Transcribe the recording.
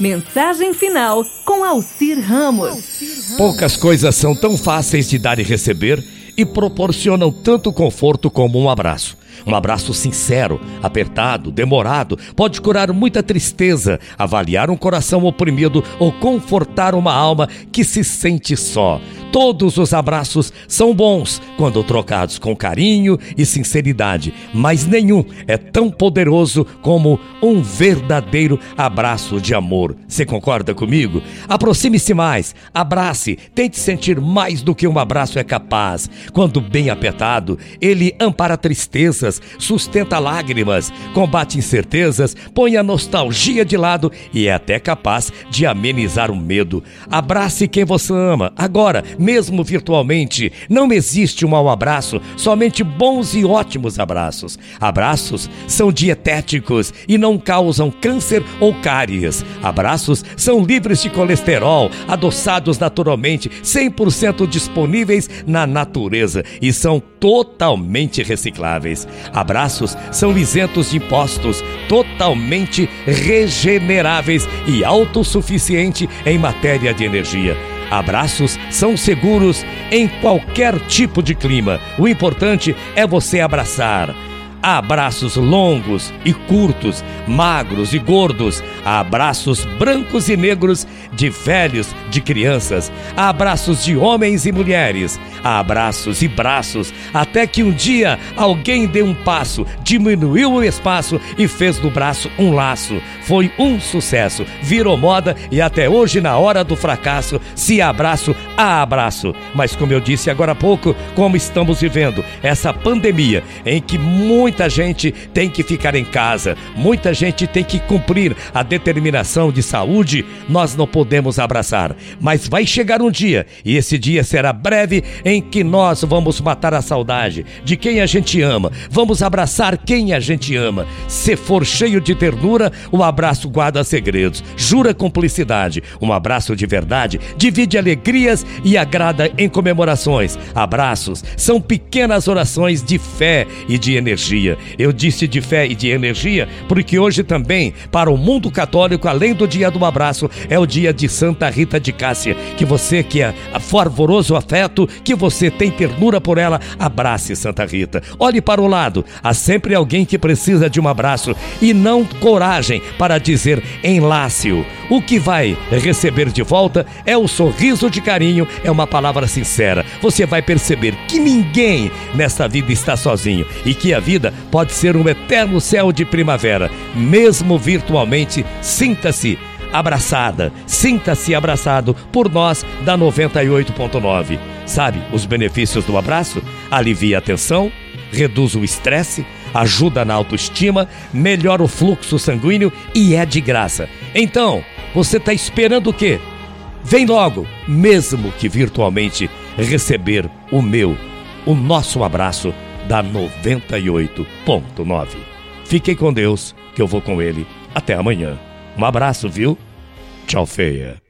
Mensagem final com Alcir Ramos. Poucas coisas são tão fáceis de dar e receber e proporcionam tanto conforto como um abraço. Um abraço sincero, apertado, demorado, pode curar muita tristeza, avaliar um coração oprimido ou confortar uma alma que se sente só. Todos os abraços são bons quando trocados com carinho e sinceridade, mas nenhum é tão poderoso como um verdadeiro abraço de amor. Você concorda comigo? Aproxime-se mais, abrace, tente sentir mais do que um abraço é capaz. Quando bem apertado, ele ampara sustenta lágrimas, combate incertezas, põe a nostalgia de lado e é até capaz de amenizar o medo. Abrace quem você ama, agora, mesmo virtualmente. Não existe um mau abraço, somente bons e ótimos abraços. Abraços são dietéticos e não causam câncer ou cáries. Abraços são livres de colesterol, adoçados naturalmente, 100% disponíveis na natureza e são totalmente recicláveis. Abraços são isentos de impostos, totalmente regeneráveis e autossuficiente em matéria de energia. Abraços são seguros em qualquer tipo de clima. O importante é você abraçar. Abraços longos e curtos, magros e gordos, abraços brancos e negros, de velhos, de crianças, abraços de homens e mulheres, abraços e braços, até que um dia alguém deu um passo, diminuiu o espaço e fez do braço um laço. Foi um sucesso, virou moda e até hoje, na hora do fracasso, se abraço, há abraço. Mas como eu disse agora há pouco, como estamos vivendo essa pandemia em que muitos Muita gente tem que ficar em casa, muita gente tem que cumprir a determinação de saúde. Nós não podemos abraçar, mas vai chegar um dia, e esse dia será breve, em que nós vamos matar a saudade de quem a gente ama, vamos abraçar quem a gente ama. Se for cheio de ternura, o abraço guarda segredos, jura cumplicidade. Um abraço de verdade divide alegrias e agrada em comemorações. Abraços são pequenas orações de fé e de energia Eu disse de fé e de energia, porque hoje também, para o mundo católico, além do dia do abraço, é o dia de Santa Rita de Cássia. Que você que é fervoroso afeto, que você tem ternura por ela, abrace Santa Rita. Olhe para o lado, há sempre alguém que precisa de um abraço e não coragem para dizer enlace-o. O que vai receber de volta é o sorriso de carinho, é uma palavra sincera. Você vai perceber que ninguém nesta vida está sozinho e que a vida pode ser um eterno céu de primavera. Mesmo virtualmente, sinta-se abraçada, sinta-se abraçado por nós da 98.9. Sabe os benefícios do abraço? Alivia a tensão, reduz o estresse, ajuda na autoestima, melhora o fluxo sanguíneo e é de graça. Então, você está esperando o quê? Vem logo, mesmo que virtualmente, receber o meu, o nosso abraço da 98.9. Fiquem com Deus, que eu vou com ele. Até amanhã. Um abraço, viu? Tchau, feia.